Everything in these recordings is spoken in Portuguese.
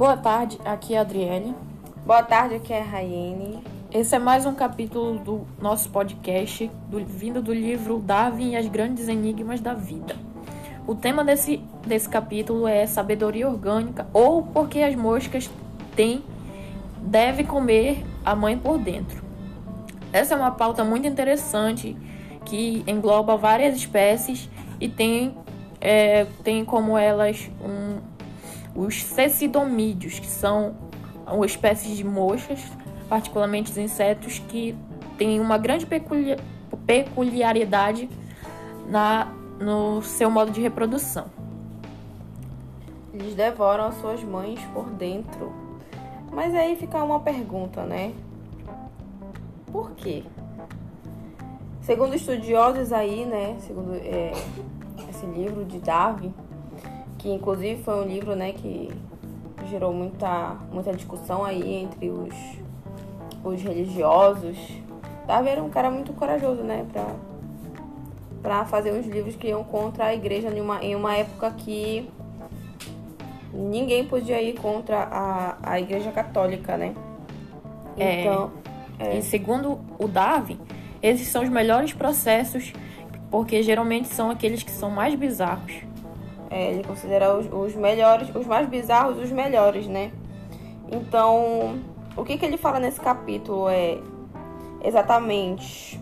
Boa tarde, aqui é a Adriele. Boa tarde, aqui é a Raiane. Esse é mais um capítulo do nosso podcast, do, vindo do livro Darwin e as Grandes Enigmas da Vida. O tema desse, desse capítulo é sabedoria orgânica ou porque as moscas têm, devem comer a mãe por dentro. Essa é uma pauta muito interessante que engloba várias espécies e tem, é, tem como elas um, os cecidomídeos, que são uma espécie de moscas, particularmente os insetos, que têm uma grande peculiar, peculiaridade na, no seu modo de reprodução. Eles devoram as suas mães por dentro. Mas aí fica uma pergunta, né? Por quê? Segundo estudiosos aí, né? Segundo é, esse livro de Darwin, que inclusive foi um livro, né, que gerou muita, muita discussão aí entre os, os religiosos. Darwin era um cara muito corajoso, né, pra, pra fazer uns livros que iam contra a igreja em uma, em uma época que ninguém podia ir contra a, a igreja católica, né? Então, é, é. E segundo o Darwin, esses são os melhores processos, porque geralmente são aqueles que são mais bizarros. É, ele considera os, os, melhores, os mais bizarros, os melhores, né? Então, o que, que ele fala nesse capítulo é exatamente.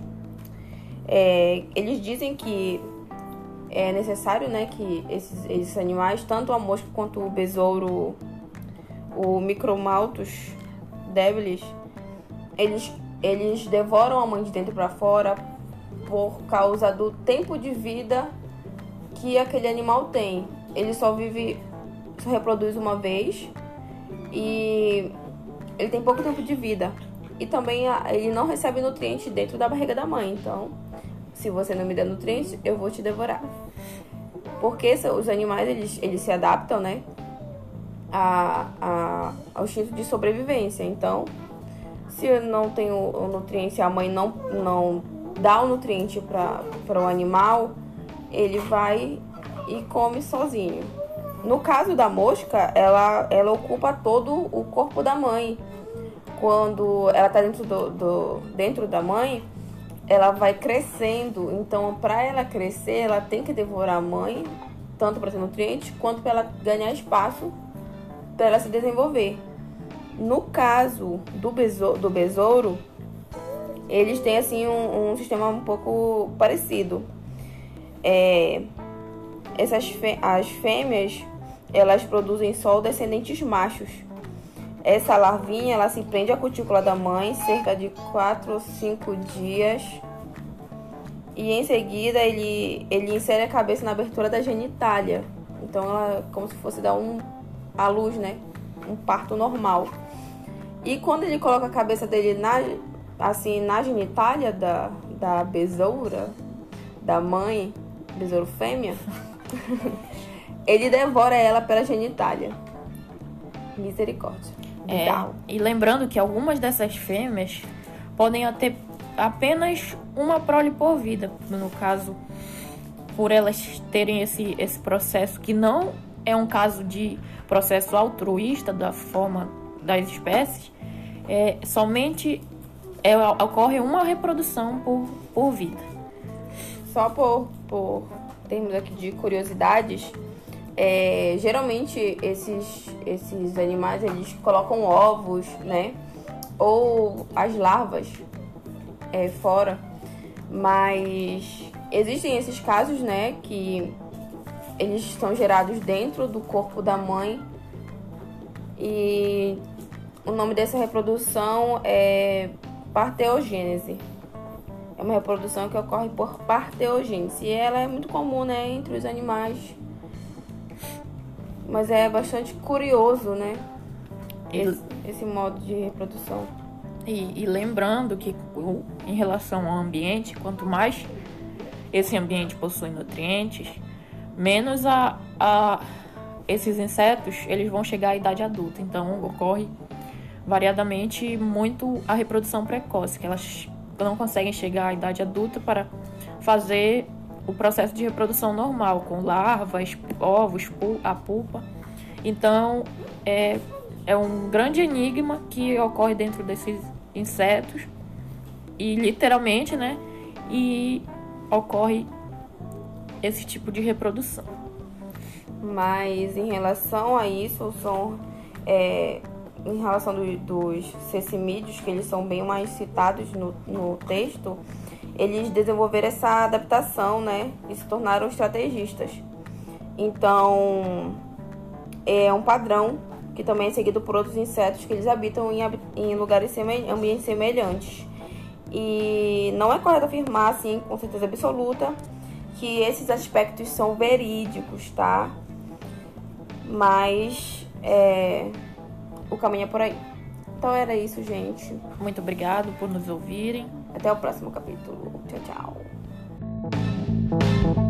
É, eles dizem que é necessário, né, que esses, esses animais, tanto a mosca quanto o besouro, o micromaltus débiles, eles eles devoram a mãe de dentro para fora por causa do tempo de vida que aquele animal tem. Ele só vive, só reproduz uma vez e ele tem pouco tempo de vida. E também ele não recebe nutrientes dentro da barriga da mãe. Então, se você não me der nutrientes, eu vou te devorar. Porque os animais eles, eles se adaptam, né? A, a, ao instinto de sobrevivência. Então, se não tem o, o nutriente, a mãe não, não dá o nutriente para o animal, ele vai e come sozinho. No caso da mosca, ela, ela ocupa todo o corpo da mãe. Quando ela está dentro, do, do, dentro da mãe, ela vai crescendo. Então, para ela crescer, ela tem que devorar a mãe, tanto para ter nutrientes, quanto para ela ganhar espaço para ela se desenvolver. No caso do besouro, do besouro eles têm assim um, um sistema um pouco parecido. É, essas as fêmeas elas produzem só descendentes machos. Essa larvinha ela se prende à cutícula da mãe cerca de 4 ou 5 dias. E em seguida ele, ele insere a cabeça na abertura da genitália. Então ela como se fosse dar um a luz, né? Um parto normal. E quando ele coloca a cabeça dele na, assim, na genitália da, da besoura, da mãe, besouro fêmea, ele devora ela pela genitália. Misericórdia. É, e lembrando que algumas dessas fêmeas podem ter apenas uma prole por vida, no caso, por elas terem esse, esse processo que não é um caso de processo altruísta da forma das espécies, é, somente é, ocorre uma reprodução por, por vida. Só por, por termos aqui de curiosidades, é, geralmente esses, esses animais eles colocam ovos, né? Ou as larvas é, fora. Mas existem esses casos, né? Que eles são gerados dentro do corpo da mãe e o nome dessa reprodução é parteogênese. É uma reprodução que ocorre por parteogênese. E ela é muito comum, né, entre os animais. Mas é bastante curioso, né? Esse, esse modo de reprodução. E, e, lembrando que em relação ao ambiente, quanto mais esse ambiente possui nutrientes, menos a, a esses insetos eles vão chegar à idade adulta. Então ocorre variadamente muito a reprodução precoce, que elas não conseguem chegar à idade adulta para fazer o processo de reprodução normal, com larvas, ovos, a pulpa. Então, é, é um grande enigma que ocorre dentro desses insetos e literalmente, né? E ocorre esse tipo de reprodução. Mas em relação a isso, são é, em relação do, dos cecimídeos, que eles são bem mais citados no, no texto, eles desenvolveram essa adaptação, né? E se tornaram estrategistas. Então, é um padrão que também é seguido por outros insetos que eles habitam em, em lugares semelhantes, ambientes semelhantes. E não é correto afirmar, assim, com certeza absoluta, que esses aspectos são verídicos, tá? Mas é, o caminho é por aí. Então era isso, gente. Muito obrigado por nos ouvirem. Até o próximo capítulo. Tchau, tchau.